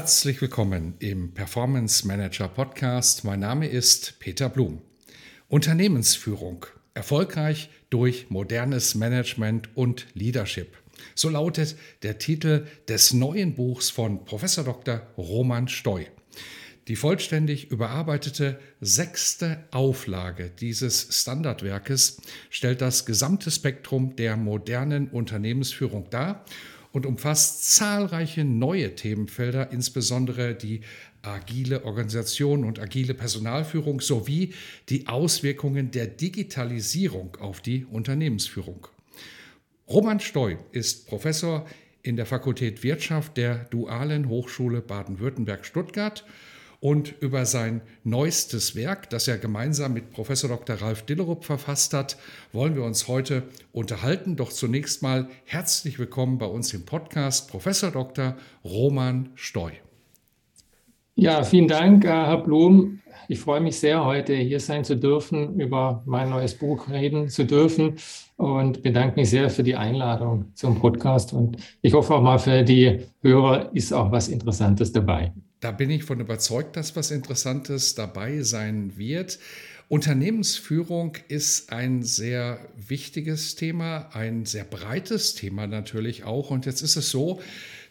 Herzlich willkommen im Performance Manager Podcast. Mein Name ist Peter Blum. Unternehmensführung. Erfolgreich durch modernes Management und Leadership. So lautet der Titel des neuen Buchs von Prof. Dr. Roman Steu. Die vollständig überarbeitete sechste Auflage dieses Standardwerkes stellt das gesamte Spektrum der modernen Unternehmensführung dar und umfasst zahlreiche neue Themenfelder, insbesondere die agile Organisation und agile Personalführung sowie die Auswirkungen der Digitalisierung auf die Unternehmensführung. Roman Steu ist Professor in der Fakultät Wirtschaft der Dualen Hochschule Baden-Württemberg-Stuttgart und über sein neuestes Werk, das er gemeinsam mit Professor Dr. Ralf Dillerup verfasst hat, wollen wir uns heute unterhalten. Doch zunächst mal herzlich willkommen bei uns im Podcast Professor Dr. Roman Steu. Ja, vielen Dank, äh, Herr Blum. Ich freue mich sehr, heute hier sein zu dürfen, über mein neues Buch reden zu dürfen und bedanke mich sehr für die Einladung zum Podcast. Und ich hoffe auch mal für die Hörer ist auch was Interessantes dabei. Da bin ich von überzeugt, dass was Interessantes dabei sein wird. Unternehmensführung ist ein sehr wichtiges Thema, ein sehr breites Thema natürlich auch. Und jetzt ist es so,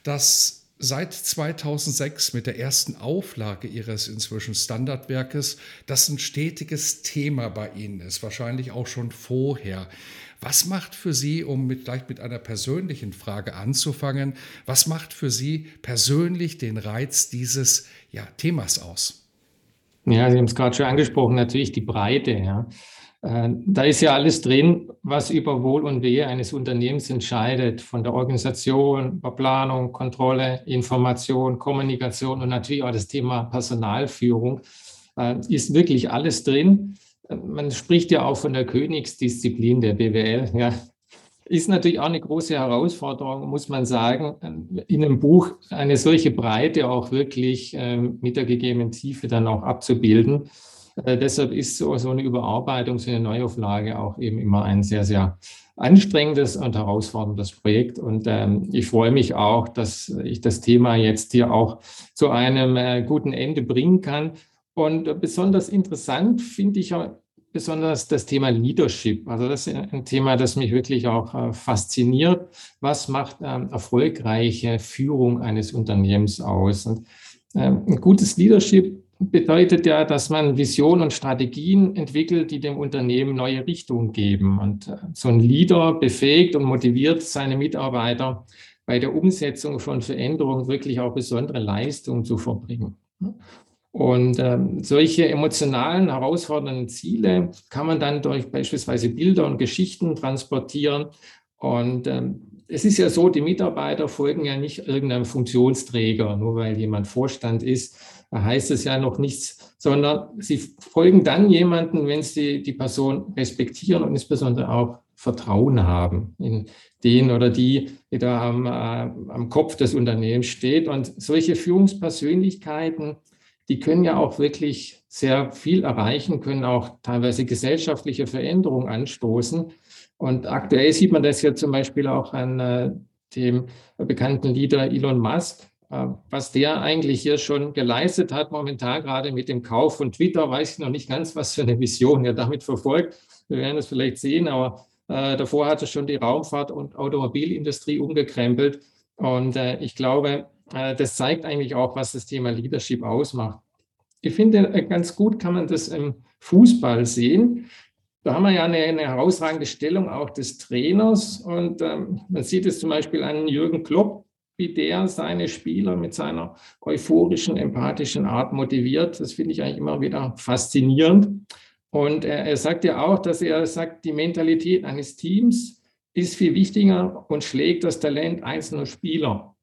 dass seit 2006 mit der ersten Auflage Ihres inzwischen Standardwerkes das ein stetiges Thema bei Ihnen ist, wahrscheinlich auch schon vorher. Was macht für Sie, um mit, vielleicht mit einer persönlichen Frage anzufangen, was macht für Sie persönlich den Reiz dieses ja, Themas aus? Ja, Sie haben es gerade schon angesprochen, natürlich die Breite. Ja. Äh, da ist ja alles drin, was über Wohl und Wehe eines Unternehmens entscheidet, von der Organisation, über Planung, Kontrolle, Information, Kommunikation und natürlich auch das Thema Personalführung. Äh, ist wirklich alles drin man spricht ja auch von der Königsdisziplin der BWL. Ja. Ist natürlich auch eine große Herausforderung, muss man sagen, in einem Buch eine solche Breite auch wirklich äh, mit der gegebenen Tiefe dann auch abzubilden. Äh, deshalb ist so, so eine Überarbeitung, so eine Neuauflage auch eben immer ein sehr, sehr anstrengendes und herausforderndes Projekt. Und ähm, ich freue mich auch, dass ich das Thema jetzt hier auch zu einem äh, guten Ende bringen kann. Und besonders interessant finde ich besonders das Thema Leadership. Also das ist ein Thema, das mich wirklich auch äh, fasziniert. Was macht ähm, erfolgreiche Führung eines Unternehmens aus? Und ähm, ein gutes Leadership bedeutet ja, dass man Visionen und Strategien entwickelt, die dem Unternehmen neue Richtung geben. Und äh, so ein Leader befähigt und motiviert seine Mitarbeiter bei der Umsetzung von Veränderungen wirklich auch besondere Leistungen zu verbringen. Und ähm, solche emotionalen, herausfordernden Ziele kann man dann durch beispielsweise Bilder und Geschichten transportieren. Und ähm, es ist ja so, die Mitarbeiter folgen ja nicht irgendeinem Funktionsträger, nur weil jemand Vorstand ist, heißt es ja noch nichts, sondern sie folgen dann jemanden, wenn sie die Person respektieren und insbesondere auch Vertrauen haben in den oder die, die da am, äh, am Kopf des Unternehmens steht. Und solche Führungspersönlichkeiten, die können ja auch wirklich sehr viel erreichen, können auch teilweise gesellschaftliche Veränderungen anstoßen. Und aktuell sieht man das ja zum Beispiel auch an äh, dem bekannten Leader Elon Musk, äh, was der eigentlich hier schon geleistet hat, momentan gerade mit dem Kauf von Twitter, weiß ich noch nicht ganz, was für eine Vision er damit verfolgt. Wir werden es vielleicht sehen, aber äh, davor hat er schon die Raumfahrt- und Automobilindustrie umgekrempelt. Und äh, ich glaube, das zeigt eigentlich auch, was das Thema Leadership ausmacht. Ich finde, äh, ganz gut kann man das im Fußball sehen. Da haben wir ja eine, eine herausragende Stellung auch des Trainers. Und ähm, man sieht es zum Beispiel an Jürgen Klopp, wie der seine Spieler mit seiner euphorischen, empathischen Art motiviert. Das finde ich eigentlich immer wieder faszinierend. Und er, er sagt ja auch, dass er sagt, die Mentalität eines Teams ist viel wichtiger und schlägt das Talent einzelner Spieler.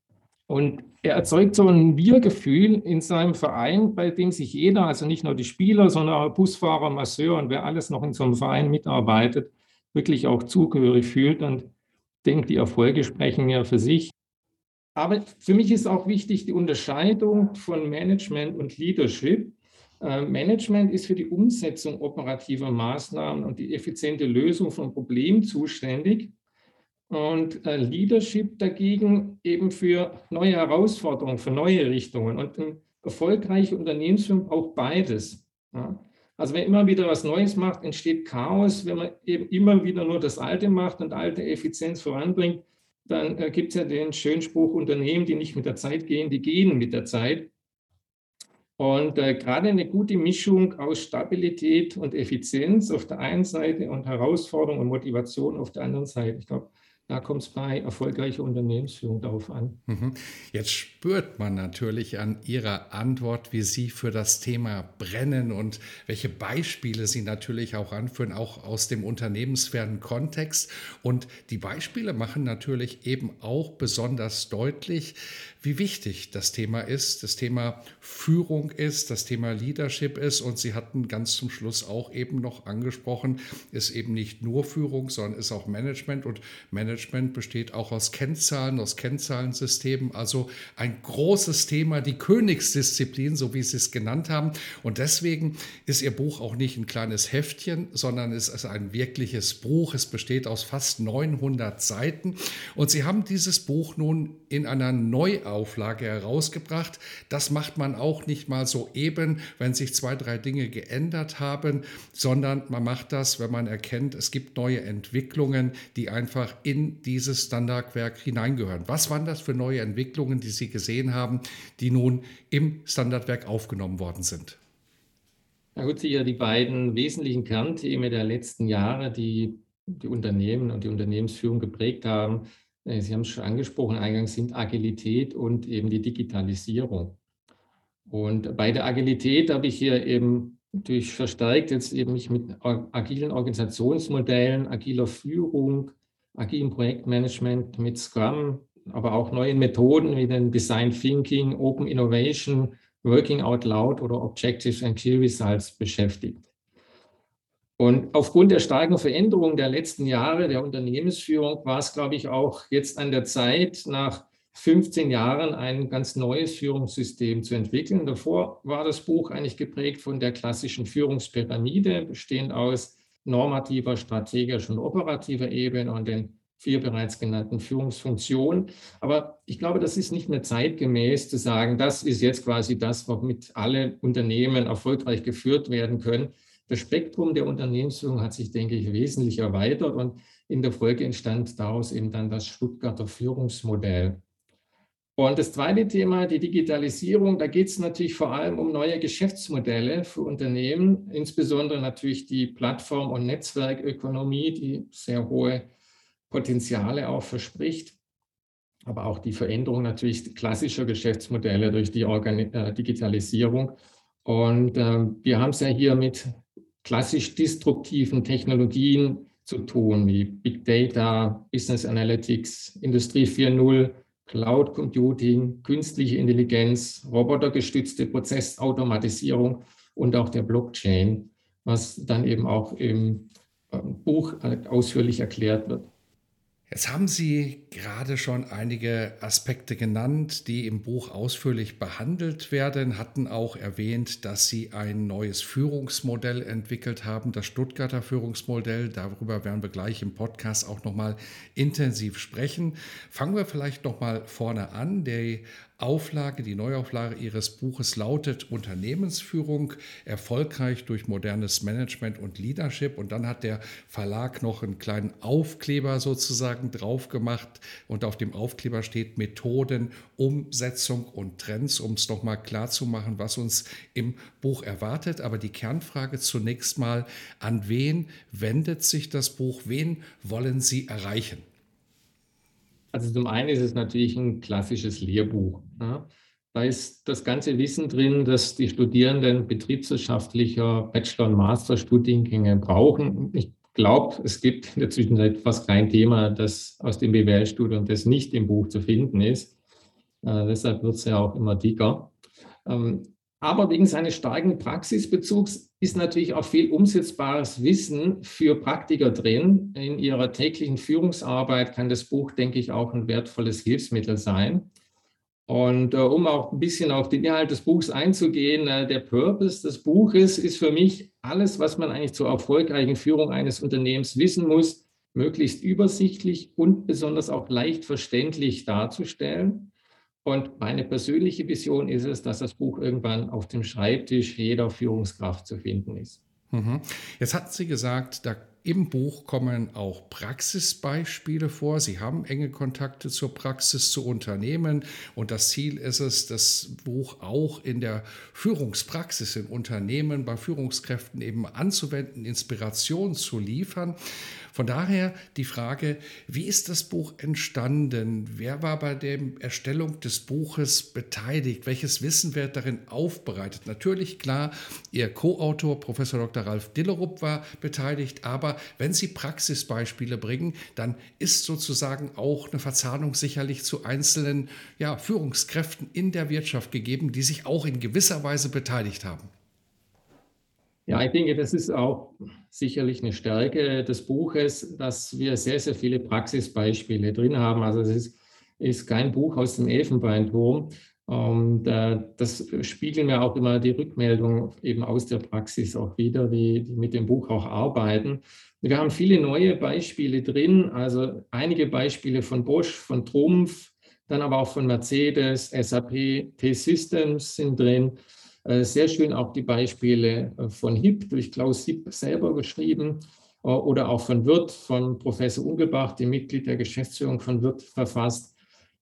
Und er erzeugt so ein Wir-Gefühl in seinem Verein, bei dem sich jeder, also nicht nur die Spieler, sondern auch Busfahrer, Masseur und wer alles noch in so einem Verein mitarbeitet, wirklich auch zugehörig fühlt und denkt, die Erfolge sprechen ja für sich. Aber für mich ist auch wichtig die Unterscheidung von Management und Leadership. Äh, Management ist für die Umsetzung operativer Maßnahmen und die effiziente Lösung von Problemen zuständig. Und äh, Leadership dagegen eben für neue Herausforderungen, für neue Richtungen. Und eine erfolgreiche Unternehmensführung braucht beides. Ja. Also wer immer wieder was Neues macht, entsteht Chaos. Wenn man eben immer wieder nur das Alte macht und alte Effizienz voranbringt, dann äh, gibt es ja den schönen Spruch, Unternehmen, die nicht mit der Zeit gehen, die gehen mit der Zeit. Und äh, gerade eine gute Mischung aus Stabilität und Effizienz auf der einen Seite und Herausforderung und Motivation auf der anderen Seite. Ich glaube, da kommt es bei erfolgreicher Unternehmensführung darauf an. Mhm. Jetzt spürt man natürlich an Ihrer Antwort, wie Sie für das Thema brennen und welche Beispiele Sie natürlich auch anführen, auch aus dem unternehmensfernen Kontext. Und die Beispiele machen natürlich eben auch besonders deutlich, wie wichtig das Thema ist, das Thema Führung ist, das Thema Leadership ist. Und Sie hatten ganz zum Schluss auch eben noch angesprochen, ist eben nicht nur Führung, sondern ist auch Management. Und Management besteht auch aus Kennzahlen, aus Kennzahlensystemen. Also ein großes Thema, die Königsdisziplin, so wie Sie es genannt haben. Und deswegen ist Ihr Buch auch nicht ein kleines Heftchen, sondern es ist ein wirkliches Buch. Es besteht aus fast 900 Seiten. Und Sie haben dieses Buch nun in einer Neuauflage Auflage herausgebracht. Das macht man auch nicht mal so eben, wenn sich zwei, drei Dinge geändert haben, sondern man macht das, wenn man erkennt, es gibt neue Entwicklungen, die einfach in dieses Standardwerk hineingehören. Was waren das für neue Entwicklungen, die Sie gesehen haben, die nun im Standardwerk aufgenommen worden sind? Na gut, sicher die beiden wesentlichen Kernthemen der letzten Jahre, die die Unternehmen und die Unternehmensführung geprägt haben, Sie haben es schon angesprochen, eingangs sind Agilität und eben die Digitalisierung. Und bei der Agilität habe ich hier eben durch verstärkt jetzt eben mich mit agilen Organisationsmodellen, agiler Führung, agilem Projektmanagement mit Scrum, aber auch neuen Methoden wie den Design Thinking, Open Innovation, Working Out Loud oder Objectives and Key Results beschäftigt. Und aufgrund der starken Veränderung der letzten Jahre der Unternehmensführung war es, glaube ich, auch jetzt an der Zeit, nach 15 Jahren ein ganz neues Führungssystem zu entwickeln. Davor war das Buch eigentlich geprägt von der klassischen Führungspyramide, bestehend aus normativer, strategischer und operativer Ebene und den vier bereits genannten Führungsfunktionen. Aber ich glaube, das ist nicht mehr zeitgemäß zu sagen, das ist jetzt quasi das, womit alle Unternehmen erfolgreich geführt werden können. Das Spektrum der Unternehmensführung hat sich, denke ich, wesentlich erweitert und in der Folge entstand daraus eben dann das Stuttgarter Führungsmodell. Und das zweite Thema, die Digitalisierung, da geht es natürlich vor allem um neue Geschäftsmodelle für Unternehmen, insbesondere natürlich die Plattform- und Netzwerkökonomie, die sehr hohe Potenziale auch verspricht, aber auch die Veränderung natürlich klassischer Geschäftsmodelle durch die Organi äh, Digitalisierung. Und äh, wir haben es ja hier mit klassisch destruktiven Technologien zu tun, wie Big Data, Business Analytics, Industrie 4.0, Cloud Computing, künstliche Intelligenz, robotergestützte Prozessautomatisierung und auch der Blockchain, was dann eben auch im äh, Buch ausführlich erklärt wird. Jetzt haben Sie gerade schon einige Aspekte genannt, die im Buch ausführlich behandelt werden, hatten auch erwähnt, dass Sie ein neues Führungsmodell entwickelt haben, das Stuttgarter Führungsmodell. Darüber werden wir gleich im Podcast auch nochmal intensiv sprechen. Fangen wir vielleicht nochmal vorne an. Der Auflage, die Neuauflage Ihres Buches lautet Unternehmensführung erfolgreich durch modernes Management und Leadership. Und dann hat der Verlag noch einen kleinen Aufkleber sozusagen drauf gemacht. Und auf dem Aufkleber steht Methoden, Umsetzung und Trends, um es nochmal klar zu machen, was uns im Buch erwartet. Aber die Kernfrage zunächst mal, an wen wendet sich das Buch? Wen wollen Sie erreichen? Also zum einen ist es natürlich ein klassisches Lehrbuch. Ja. Da ist das ganze Wissen drin, das die Studierenden betriebswirtschaftlicher Bachelor- und Masterstudiengänge brauchen. Ich glaube, es gibt in der Zwischenzeit fast kein Thema, das aus dem BWL-Studium, das nicht im Buch zu finden ist. Äh, deshalb wird es ja auch immer dicker. Ähm, aber wegen seines starken Praxisbezugs ist natürlich auch viel umsetzbares Wissen für Praktiker drin. In ihrer täglichen Führungsarbeit kann das Buch, denke ich, auch ein wertvolles Hilfsmittel sein. Und äh, um auch ein bisschen auf den Inhalt des Buchs einzugehen, äh, der Purpose des Buches ist für mich alles, was man eigentlich zur erfolgreichen Führung eines Unternehmens wissen muss, möglichst übersichtlich und besonders auch leicht verständlich darzustellen. Und meine persönliche Vision ist es, dass das Buch irgendwann auf dem Schreibtisch jeder Führungskraft zu finden ist. Mhm. Jetzt hatten Sie gesagt, da im Buch kommen auch Praxisbeispiele vor. Sie haben enge Kontakte zur Praxis, zu Unternehmen. Und das Ziel ist es, das Buch auch in der Führungspraxis in Unternehmen, bei Führungskräften eben anzuwenden, Inspiration zu liefern. Von daher die Frage, wie ist das Buch entstanden? Wer war bei der Erstellung des Buches beteiligt? Welches Wissen wird darin aufbereitet? Natürlich, klar, Ihr Co-Autor, Professor Dr. Ralf Dillerup, war beteiligt, aber wenn Sie Praxisbeispiele bringen, dann ist sozusagen auch eine Verzahnung sicherlich zu einzelnen ja, Führungskräften in der Wirtschaft gegeben, die sich auch in gewisser Weise beteiligt haben. Ja, ich denke, das ist auch sicherlich eine Stärke des Buches, dass wir sehr, sehr viele Praxisbeispiele drin haben. Also es ist, ist kein Buch aus dem Elfenbeinturm. Und äh, das spiegeln mir auch immer die Rückmeldungen eben aus der Praxis auch wieder, die, die mit dem Buch auch arbeiten. Wir haben viele neue Beispiele drin, also einige Beispiele von Bosch, von Trumpf, dann aber auch von Mercedes, SAP, T-Systems sind drin. Äh, sehr schön auch die Beispiele äh, von HIP durch Klaus HIP selber geschrieben äh, oder auch von Wirth, von Professor Ungelbach, dem Mitglied der Geschäftsführung von Wirth, verfasst.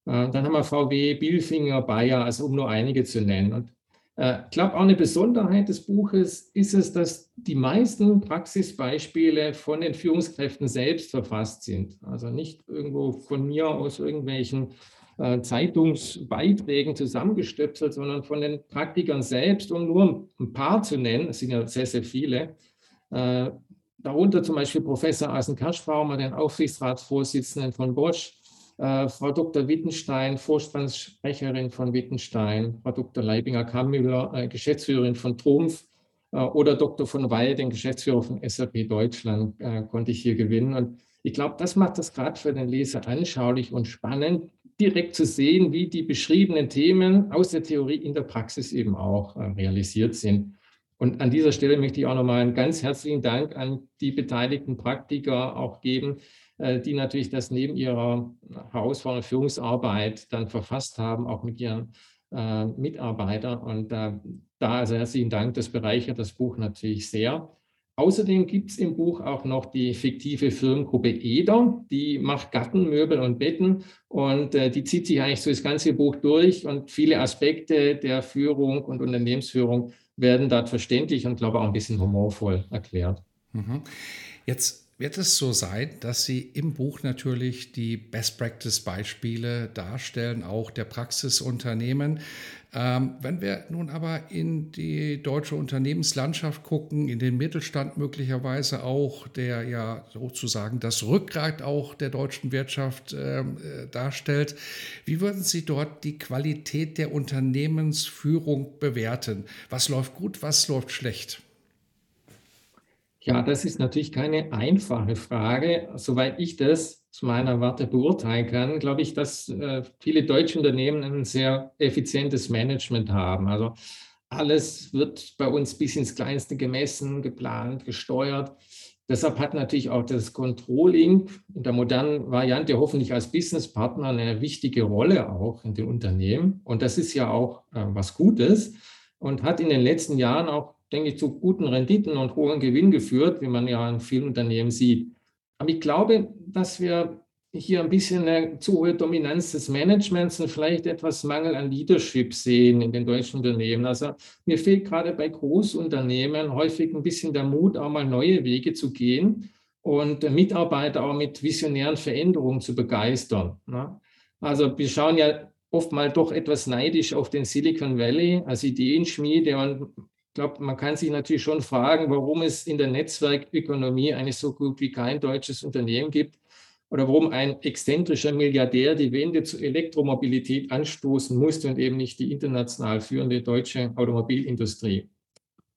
Dann haben wir VW, Bilfinger, Bayer, also um nur einige zu nennen. Und ich glaube, auch eine Besonderheit des Buches ist es, dass die meisten Praxisbeispiele von den Führungskräften selbst verfasst sind. Also nicht irgendwo von mir aus irgendwelchen Zeitungsbeiträgen zusammengestöpselt, sondern von den Praktikern selbst, um nur ein paar zu nennen, es sind ja sehr, sehr viele. Äh, darunter zum Beispiel Professor Asen Kaschbaumer, den Aufsichtsratsvorsitzenden von Bosch, äh, Frau Dr. Wittenstein, Vorstandssprecherin von Wittenstein, Frau Dr. Leibinger-Kammüller, Geschäftsführerin von Trumpf oder Dr. von Weil, den Geschäftsführer von SAP Deutschland, konnte ich hier gewinnen. Und ich glaube, das macht das gerade für den Leser anschaulich und spannend, direkt zu sehen, wie die beschriebenen Themen aus der Theorie in der Praxis eben auch äh, realisiert sind. Und an dieser Stelle möchte ich auch nochmal einen ganz herzlichen Dank an die beteiligten Praktiker auch geben, äh, die natürlich das neben ihrer herausfordernden Führungsarbeit dann verfasst haben, auch mit ihren äh, Mitarbeitern. Und da also herzlichen Dank, das bereichert das Buch natürlich sehr. Außerdem gibt es im Buch auch noch die fiktive Firmengruppe Eder, die macht Gartenmöbel und Betten und äh, die zieht sich eigentlich so das ganze Buch durch und viele Aspekte der Führung und Unternehmensführung werden dort verständlich und glaube auch ein bisschen humorvoll erklärt. Mhm. Jetzt wird es so sein, dass Sie im Buch natürlich die Best Practice Beispiele darstellen, auch der Praxisunternehmen. Ähm, wenn wir nun aber in die deutsche Unternehmenslandschaft gucken, in den Mittelstand möglicherweise auch, der ja sozusagen das Rückgrat auch der deutschen Wirtschaft ähm, äh, darstellt, wie würden Sie dort die Qualität der Unternehmensführung bewerten? Was läuft gut, was läuft schlecht? Ja, das ist natürlich keine einfache Frage. Soweit ich das zu meiner Warte beurteilen kann, glaube ich, dass äh, viele deutsche Unternehmen ein sehr effizientes Management haben. Also alles wird bei uns bis ins Kleinste gemessen, geplant, gesteuert. Deshalb hat natürlich auch das Controlling in der modernen Variante hoffentlich als Businesspartner eine wichtige Rolle auch in den Unternehmen. Und das ist ja auch äh, was Gutes und hat in den letzten Jahren auch denke ich, zu guten Renditen und hohen Gewinn geführt, wie man ja in vielen Unternehmen sieht. Aber ich glaube, dass wir hier ein bisschen eine zu hohe Dominanz des Managements und vielleicht etwas Mangel an Leadership sehen in den deutschen Unternehmen. Also mir fehlt gerade bei Großunternehmen häufig ein bisschen der Mut, auch mal neue Wege zu gehen und Mitarbeiter auch mit visionären Veränderungen zu begeistern. Ne? Also wir schauen ja oft mal doch etwas neidisch auf den Silicon Valley als Ideenschmiede und glaube, man kann sich natürlich schon fragen, warum es in der Netzwerkökonomie eigentlich so gut wie kein deutsches Unternehmen gibt oder warum ein exzentrischer Milliardär die Wende zur Elektromobilität anstoßen musste und eben nicht die international führende deutsche Automobilindustrie.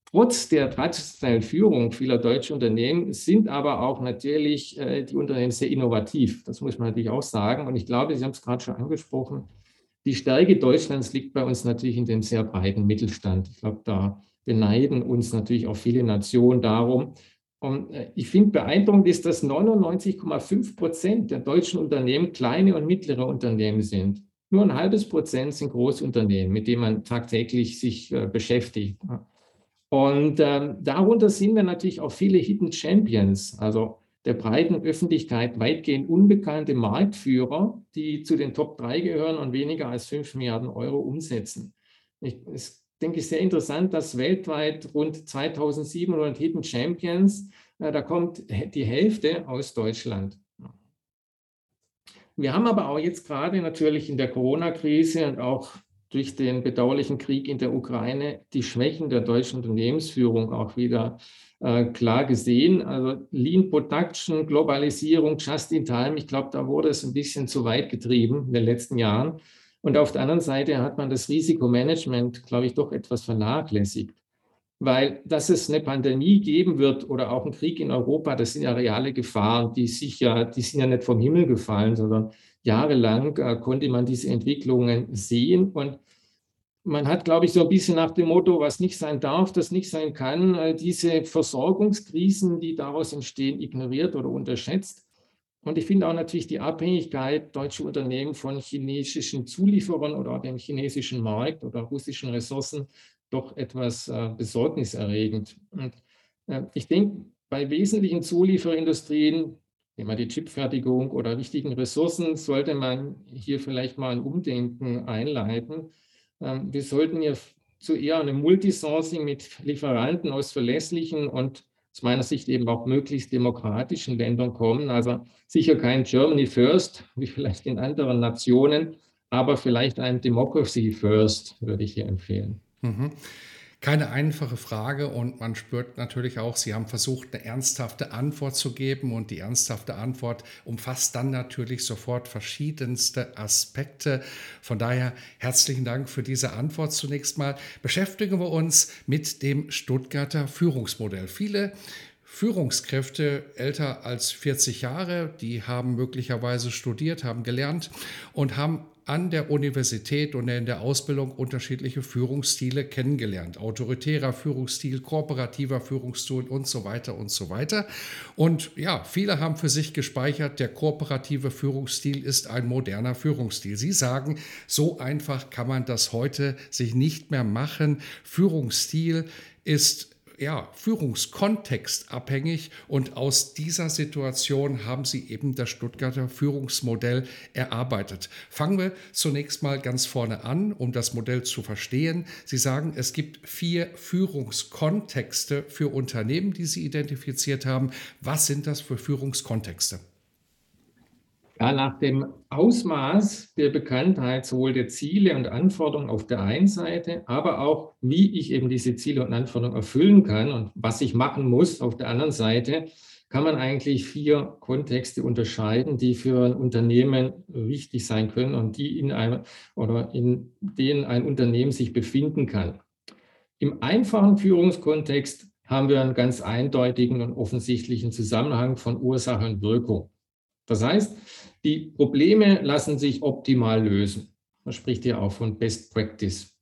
Trotz der traditionellen Führung vieler deutscher Unternehmen sind aber auch natürlich äh, die Unternehmen sehr innovativ. Das muss man natürlich auch sagen. Und ich glaube, Sie haben es gerade schon angesprochen, die Stärke Deutschlands liegt bei uns natürlich in dem sehr breiten Mittelstand. Ich glaube, da beneiden uns natürlich auch viele Nationen darum. Und äh, ich finde beeindruckend ist, dass 99,5 Prozent der deutschen Unternehmen kleine und mittlere Unternehmen sind. Nur ein halbes Prozent sind Großunternehmen, mit denen man tagtäglich sich äh, beschäftigt. Und äh, darunter sind wir natürlich auch viele Hidden Champions, also der breiten Öffentlichkeit weitgehend unbekannte Marktführer, die zu den Top 3 gehören und weniger als 5 Milliarden Euro umsetzen. Ich, es denke ich sehr interessant, dass weltweit rund 2700 Hidden Champions, äh, da kommt die Hälfte aus Deutschland. Wir haben aber auch jetzt gerade natürlich in der Corona-Krise und auch durch den bedauerlichen Krieg in der Ukraine die Schwächen der deutschen Unternehmensführung auch wieder äh, klar gesehen. Also Lean Production, Globalisierung, Just in Time, ich glaube, da wurde es ein bisschen zu weit getrieben in den letzten Jahren. Und auf der anderen Seite hat man das Risikomanagement, glaube ich, doch etwas vernachlässigt. Weil, dass es eine Pandemie geben wird oder auch einen Krieg in Europa, das sind ja reale Gefahren, die sicher, die sind ja nicht vom Himmel gefallen, sondern jahrelang äh, konnte man diese Entwicklungen sehen. Und man hat, glaube ich, so ein bisschen nach dem Motto, was nicht sein darf, das nicht sein kann, äh, diese Versorgungskrisen, die daraus entstehen, ignoriert oder unterschätzt. Und ich finde auch natürlich die Abhängigkeit deutscher Unternehmen von chinesischen Zulieferern oder dem chinesischen Markt oder russischen Ressourcen doch etwas äh, besorgniserregend. Und äh, ich denke, bei wesentlichen Zulieferindustrien Thema die Chipfertigung oder wichtigen Ressourcen, sollte man hier vielleicht mal ein Umdenken einleiten. Ähm, wir sollten ja zu eher einem Multisourcing mit Lieferanten aus verlässlichen und aus meiner Sicht eben auch möglichst demokratischen Ländern kommen. Also sicher kein Germany First, wie vielleicht in anderen Nationen, aber vielleicht ein Democracy First würde ich hier empfehlen. Mhm. Keine einfache Frage und man spürt natürlich auch, Sie haben versucht, eine ernsthafte Antwort zu geben und die ernsthafte Antwort umfasst dann natürlich sofort verschiedenste Aspekte. Von daher herzlichen Dank für diese Antwort zunächst mal. Beschäftigen wir uns mit dem Stuttgarter Führungsmodell. Viele Führungskräfte älter als 40 Jahre, die haben möglicherweise studiert, haben gelernt und haben an der Universität und in der Ausbildung unterschiedliche Führungsstile kennengelernt. Autoritärer Führungsstil, kooperativer Führungsstil und so weiter und so weiter. Und ja, viele haben für sich gespeichert, der kooperative Führungsstil ist ein moderner Führungsstil. Sie sagen, so einfach kann man das heute sich nicht mehr machen. Führungsstil ist ja, Führungskontext abhängig und aus dieser Situation haben sie eben das Stuttgarter Führungsmodell erarbeitet. Fangen wir zunächst mal ganz vorne an, um das Modell zu verstehen. Sie sagen, es gibt vier Führungskontexte für Unternehmen, die Sie identifiziert haben. Was sind das für Führungskontexte? Ja, nach dem Ausmaß der Bekanntheit sowohl der Ziele und Anforderungen auf der einen Seite, aber auch, wie ich eben diese Ziele und Anforderungen erfüllen kann und was ich machen muss auf der anderen Seite, kann man eigentlich vier Kontexte unterscheiden, die für ein Unternehmen wichtig sein können und die in einem oder in denen ein Unternehmen sich befinden kann. Im einfachen Führungskontext haben wir einen ganz eindeutigen und offensichtlichen Zusammenhang von Ursache und Wirkung. Das heißt, die Probleme lassen sich optimal lösen. Man spricht hier auch von Best Practice.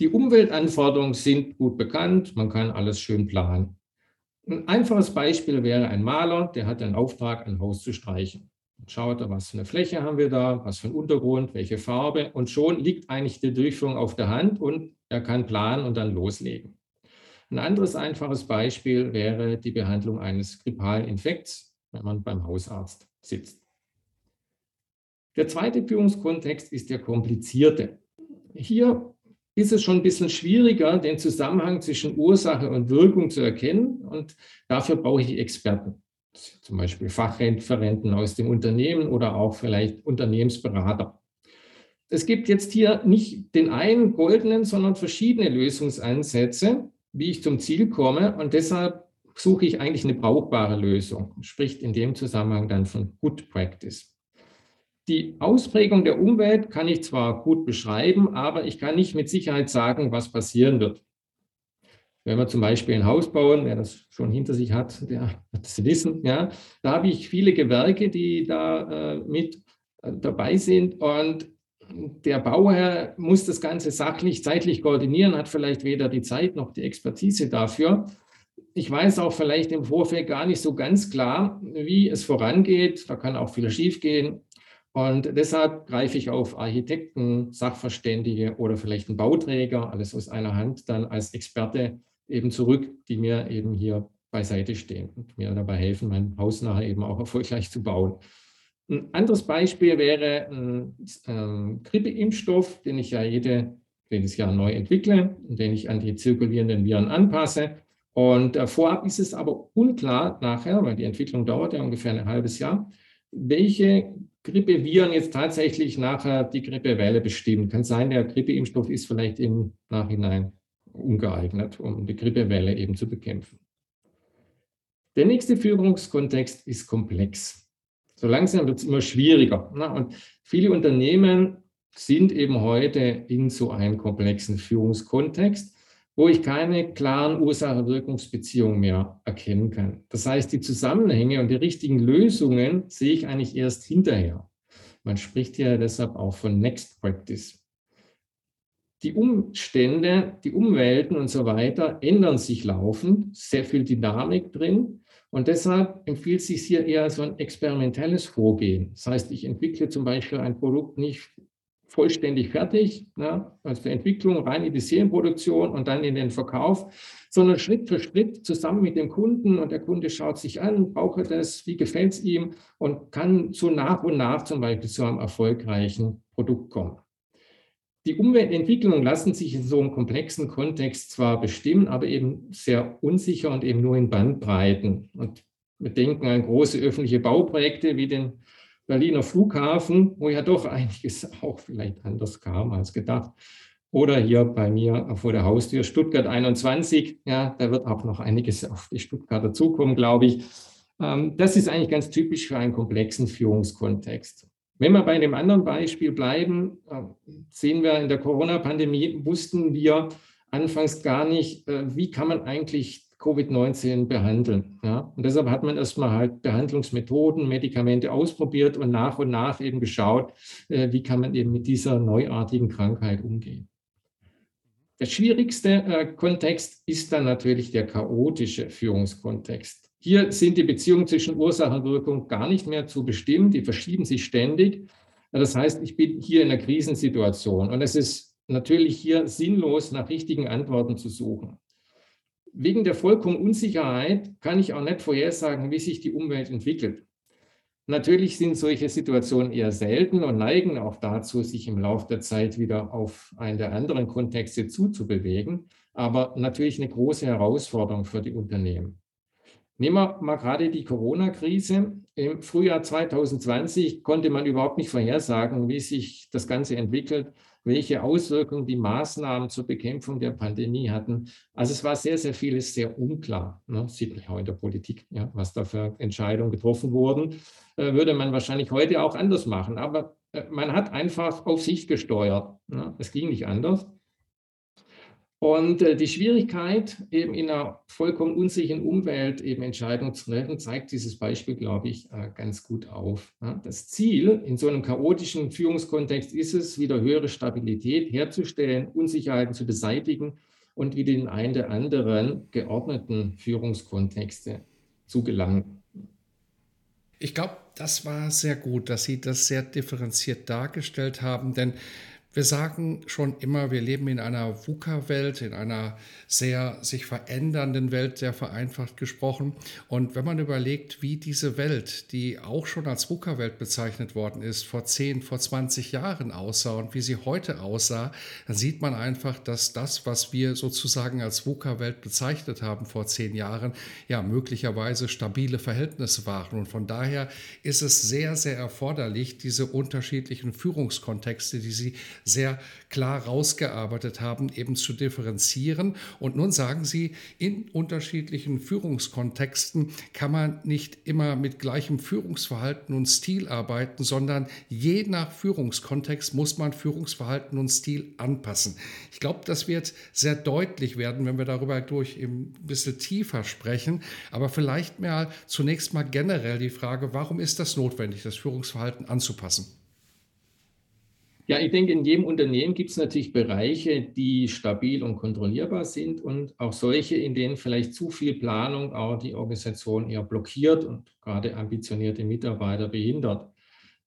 Die Umweltanforderungen sind gut bekannt, man kann alles schön planen. Ein einfaches Beispiel wäre ein Maler, der hat einen Auftrag, ein Haus zu streichen. Schaut er, was für eine Fläche haben wir da, was für einen Untergrund, welche Farbe und schon liegt eigentlich die Durchführung auf der Hand und er kann planen und dann loslegen. Ein anderes einfaches Beispiel wäre die Behandlung eines grippalen Infekts, wenn man beim Hausarzt sitzt. Der zweite Führungskontext ist der komplizierte. Hier ist es schon ein bisschen schwieriger, den Zusammenhang zwischen Ursache und Wirkung zu erkennen. Und dafür brauche ich Experten, zum Beispiel Fachreferenten aus dem Unternehmen oder auch vielleicht Unternehmensberater. es gibt jetzt hier nicht den einen goldenen, sondern verschiedene Lösungsansätze, wie ich zum Ziel komme. Und deshalb suche ich eigentlich eine brauchbare Lösung. Spricht in dem Zusammenhang dann von Good Practice. Die Ausprägung der Umwelt kann ich zwar gut beschreiben, aber ich kann nicht mit Sicherheit sagen, was passieren wird. Wenn wir zum Beispiel ein Haus bauen, wer das schon hinter sich hat, der wird es wissen, ja, da habe ich viele Gewerke, die da äh, mit äh, dabei sind und der Bauherr muss das Ganze sachlich, zeitlich koordinieren, hat vielleicht weder die Zeit noch die Expertise dafür. Ich weiß auch vielleicht im Vorfeld gar nicht so ganz klar, wie es vorangeht. Da kann auch viel schiefgehen. Und deshalb greife ich auf Architekten, Sachverständige oder vielleicht einen Bauträger, alles aus einer Hand, dann als Experte eben zurück, die mir eben hier beiseite stehen und mir dabei helfen, mein Haus nachher eben auch erfolgreich zu bauen. Ein anderes Beispiel wäre ein ähm, Grippeimpfstoff, den ich ja jede, jedes Jahr neu entwickle und den ich an die zirkulierenden Viren anpasse. Und äh, vorab ist es aber unklar nachher, weil die Entwicklung dauert ja ungefähr ein halbes Jahr, welche Grippeviren jetzt tatsächlich nachher die Grippewelle bestimmen. Kann sein, der Grippeimpfstoff ist vielleicht im Nachhinein ungeeignet, um die Grippewelle eben zu bekämpfen. Der nächste Führungskontext ist komplex so langsam wird es immer schwieriger. Ne? Und viele Unternehmen sind eben heute in so einem komplexen Führungskontext, wo ich keine klaren Ursache-Wirkungsbeziehungen mehr erkennen kann. Das heißt, die Zusammenhänge und die richtigen Lösungen sehe ich eigentlich erst hinterher. Man spricht ja deshalb auch von Next Practice. Die Umstände, die Umwelten und so weiter ändern sich laufend, sehr viel Dynamik drin. Und deshalb empfiehlt sich hier eher so ein experimentelles Vorgehen. Das heißt, ich entwickle zum Beispiel ein Produkt nicht vollständig fertig, ne, also die Entwicklung rein in die Serienproduktion und dann in den Verkauf, sondern Schritt für Schritt zusammen mit dem Kunden und der Kunde schaut sich an, braucht er das, wie gefällt es ihm und kann so nach und nach zum Beispiel zu einem erfolgreichen Produkt kommen. Die Umweltentwicklungen lassen sich in so einem komplexen Kontext zwar bestimmen, aber eben sehr unsicher und eben nur in Bandbreiten. Und wir denken an große öffentliche Bauprojekte wie den Berliner Flughafen, wo ja doch einiges auch vielleicht anders kam als gedacht. Oder hier bei mir vor der Haustür Stuttgart 21. Ja, da wird auch noch einiges auf die Stuttgarter zukommen, glaube ich. Ähm, das ist eigentlich ganz typisch für einen komplexen Führungskontext. Wenn wir bei dem anderen Beispiel bleiben, äh, sehen wir in der Corona-Pandemie, wussten wir anfangs gar nicht, äh, wie kann man eigentlich Covid-19 behandeln. Ja? Und deshalb hat man erstmal halt Behandlungsmethoden, Medikamente ausprobiert und nach und nach eben geschaut, äh, wie kann man eben mit dieser neuartigen Krankheit umgehen. Der schwierigste Kontext ist dann natürlich der chaotische Führungskontext. Hier sind die Beziehungen zwischen Ursache und Wirkung gar nicht mehr zu bestimmen, die verschieben sich ständig. Das heißt, ich bin hier in einer Krisensituation und es ist natürlich hier sinnlos, nach richtigen Antworten zu suchen. Wegen der vollkommenen Unsicherheit kann ich auch nicht vorhersagen, wie sich die Umwelt entwickelt. Natürlich sind solche Situationen eher selten und neigen auch dazu, sich im Laufe der Zeit wieder auf einen der anderen Kontexte zuzubewegen, aber natürlich eine große Herausforderung für die Unternehmen. Nehmen wir mal gerade die Corona-Krise. Im Frühjahr 2020 konnte man überhaupt nicht vorhersagen, wie sich das Ganze entwickelt, welche Auswirkungen die Maßnahmen zur Bekämpfung der Pandemie hatten. Also es war sehr, sehr vieles sehr unklar. Ne? Sieht man auch in der Politik, ja, was da für Entscheidungen getroffen wurden. Äh, würde man wahrscheinlich heute auch anders machen. Aber äh, man hat einfach auf sich gesteuert. Ne? Es ging nicht anders. Und äh, die Schwierigkeit, eben in einer vollkommen unsicheren Umwelt eben Entscheidungen zu treffen, zeigt dieses Beispiel, glaube ich, äh, ganz gut auf. Das Ziel in so einem chaotischen Führungskontext ist es, wieder höhere Stabilität herzustellen, Unsicherheiten zu beseitigen und wieder in einen der anderen geordneten Führungskontexte zu gelangen. Ich glaube, das war sehr gut, dass Sie das sehr differenziert dargestellt haben, denn Wir sagen schon immer, wir leben in einer VUCA-Welt, in einer sehr sich verändernden Welt, sehr vereinfacht gesprochen. Und wenn man überlegt, wie diese Welt, die auch schon als VUCA-Welt bezeichnet worden ist, vor 10, vor 20 Jahren aussah und wie sie heute aussah, dann sieht man einfach, dass das, was wir sozusagen als VUCA-Welt bezeichnet haben vor zehn Jahren, ja möglicherweise stabile Verhältnisse waren. Und von daher ist es sehr, sehr erforderlich, diese unterschiedlichen Führungskontexte, die Sie sehr klar rausgearbeitet haben, eben zu differenzieren. Und nun sagen Sie, in unterschiedlichen Führungskontexten kann man nicht immer mit gleichem Führungsverhalten und Stil arbeiten, sondern je nach Führungskontext muss man Führungsverhalten und Stil anpassen. Ich glaube, das wird sehr deutlich werden, wenn wir darüber durch ein bisschen tiefer sprechen. Aber vielleicht mal zunächst mal generell die Frage, warum ist das notwendig, das Führungsverhalten anzupassen? Ja, ich denke, in jedem Unternehmen gibt es natürlich Bereiche, die stabil und kontrollierbar sind und auch solche, in denen vielleicht zu viel Planung auch die Organisation eher blockiert und gerade ambitionierte Mitarbeiter behindert.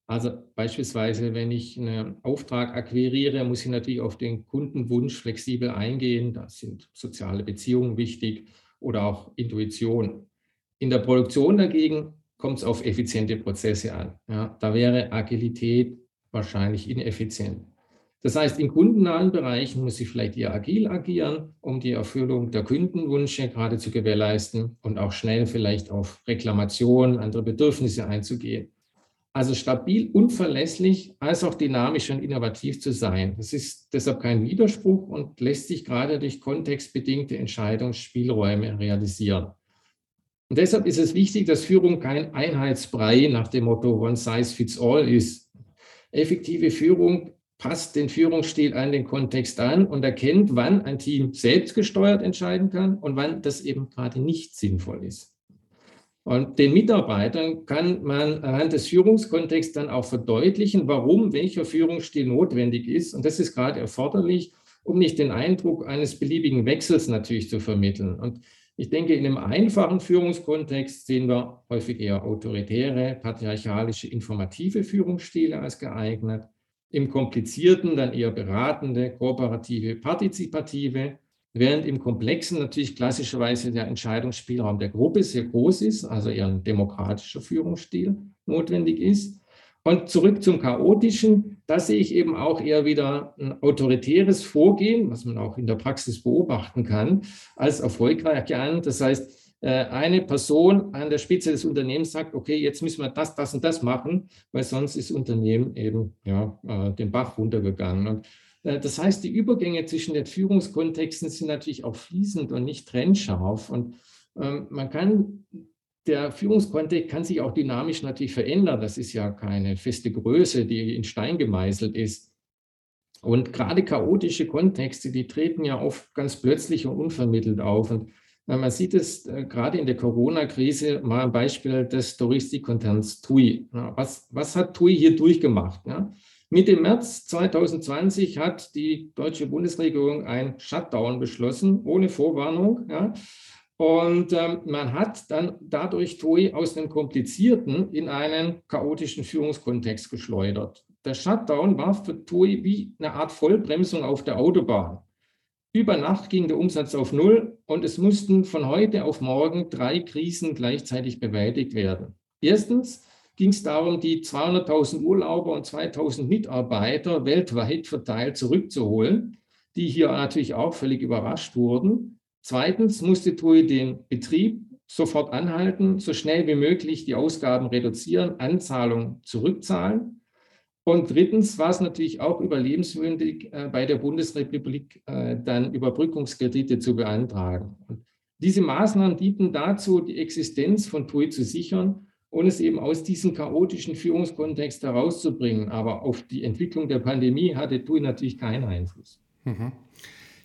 Also beispielsweise, wenn ich einen Auftrag akquiriere, muss ich natürlich auf den Kundenwunsch flexibel eingehen. Da sind soziale Beziehungen wichtig oder auch Intuition. In der Produktion dagegen kommt es auf effiziente Prozesse an. Ja, da wäre Agilität wahrscheinlich ineffizient. Das heißt, in kundennahen Bereichen muss ich vielleicht eher agil agieren, um die Erfüllung der Kundenwünsche gerade zu gewährleisten und auch schnell vielleicht auf Reklamationen, andere Bedürfnisse einzugehen. Also stabil, unverlässlich, als auch dynamisch und innovativ zu sein. Das ist deshalb kein Widerspruch und lässt sich gerade durch kontextbedingte Entscheidungsspielräume realisieren. Und deshalb ist es wichtig, dass Führung kein Einheitsbrei nach dem Motto One Size Fits All ist, Effektive Führung passt den Führungsstil an den Kontext an und erkennt, wann ein Team selbstgesteuert entscheiden kann und wann das eben gerade nicht sinnvoll ist. Und den Mitarbeitern kann man anhand des Führungskontexts dann auch verdeutlichen, warum welcher Führungsstil notwendig ist. Und das ist gerade erforderlich, um nicht den Eindruck eines beliebigen Wechsels natürlich zu vermitteln. Und ich denke, in einem einfachen Führungskontext sehen wir häufig eher autoritäre, patriarchalische, informative Führungsstile als geeignet. Im komplizierten dann eher beratende, kooperative, partizipative, während im komplexen natürlich klassischerweise der Entscheidungsspielraum der Gruppe sehr groß ist, also eher ein demokratischer Führungsstil notwendig ist. Und zurück zum Chaotischen, da sehe ich eben auch eher wieder ein autoritäres Vorgehen, was man auch in der Praxis beobachten kann, als erfolgreich an. Das heißt, äh, eine Person an der Spitze des Unternehmens sagt, okay, jetzt müssen wir das, das und das machen, weil sonst ist das Unternehmen eben ja, äh, den Bach runtergegangen. Und äh, das heißt, die Übergänge zwischen den Führungskontexten sind natürlich auch fließend und nicht trennscharf. Und ähm, man kann der Führungskontext kann sich auch dynamisch natürlich verändern. Das ist ja keine feste Größe, die in Stein gemeißelt ist. Und gerade chaotische Kontexte, die treten ja oft ganz plötzlich und unvermittelt auf. Und man sieht es äh, gerade in der Corona-Krise, mal ein Beispiel des Touristikkonzerns TUI. Was, was hat TUI hier durchgemacht? Mitte März 2020 hat die deutsche Bundesregierung ein Shutdown beschlossen, ohne Vorwarnung. Und ähm, man hat dann dadurch TOI aus dem komplizierten in einen chaotischen Führungskontext geschleudert. Der Shutdown war für TOI wie eine Art Vollbremsung auf der Autobahn. Über Nacht ging der Umsatz auf Null und es mussten von heute auf morgen drei Krisen gleichzeitig bewältigt werden. Erstens ging es darum, die 200.000 Urlauber und 2.000 Mitarbeiter weltweit verteilt zurückzuholen, die hier natürlich auch völlig überrascht wurden. Zweitens musste TUI den Betrieb sofort anhalten, so schnell wie möglich die Ausgaben reduzieren, Anzahlung zurückzahlen. Und drittens war es natürlich auch überlebenswürdig, äh, bei der Bundesrepublik äh, dann Überbrückungskredite zu beantragen. Und diese Maßnahmen dienten dazu, die Existenz von TUI zu sichern und es eben aus diesem chaotischen Führungskontext herauszubringen. Aber auf die Entwicklung der Pandemie hatte TUI natürlich keinen Einfluss. Mhm.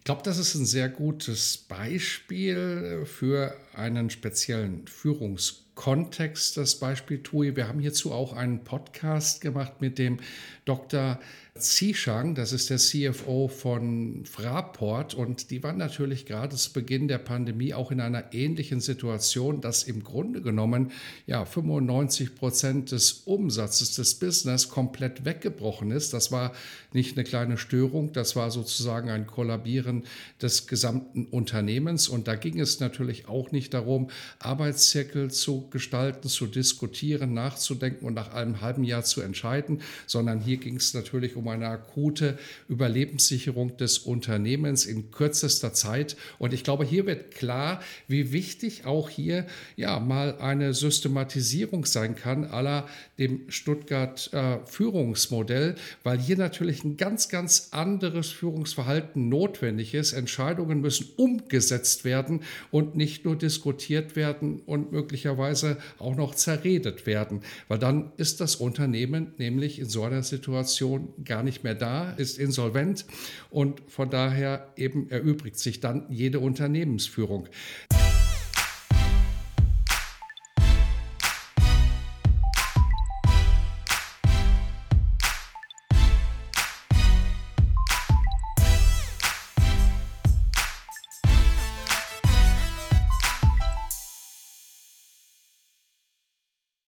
Ich glaube, das ist ein sehr gutes Beispiel für einen speziellen Führungskontext. Kontext das Beispiel TUI. Wir haben hierzu auch einen Podcast gemacht mit dem Dr. Zishang, das ist der CFO von Fraport und die waren natürlich gerade zu Beginn der Pandemie auch in einer ähnlichen Situation, dass im Grunde genommen ja 95 Prozent des Umsatzes des Business komplett weggebrochen ist. Das war nicht eine kleine Störung, das war sozusagen ein Kollabieren des gesamten Unternehmens und da ging es natürlich auch nicht darum, Arbeitszirkel zu gestalten, zu diskutieren, nachzudenken und nach einem halben Jahr zu entscheiden, sondern hier ging es natürlich um um eine akute Überlebenssicherung des Unternehmens in kürzester Zeit. Und ich glaube, hier wird klar, wie wichtig auch hier ja mal eine Systematisierung sein kann, aller dem Stuttgart äh, Führungsmodell, weil hier natürlich ein ganz, ganz anderes Führungsverhalten notwendig ist. Entscheidungen müssen umgesetzt werden und nicht nur diskutiert werden und möglicherweise auch noch zerredet werden, weil dann ist das Unternehmen nämlich in so einer Situation gar nicht mehr da, ist insolvent und von daher eben erübrigt sich dann jede Unternehmensführung.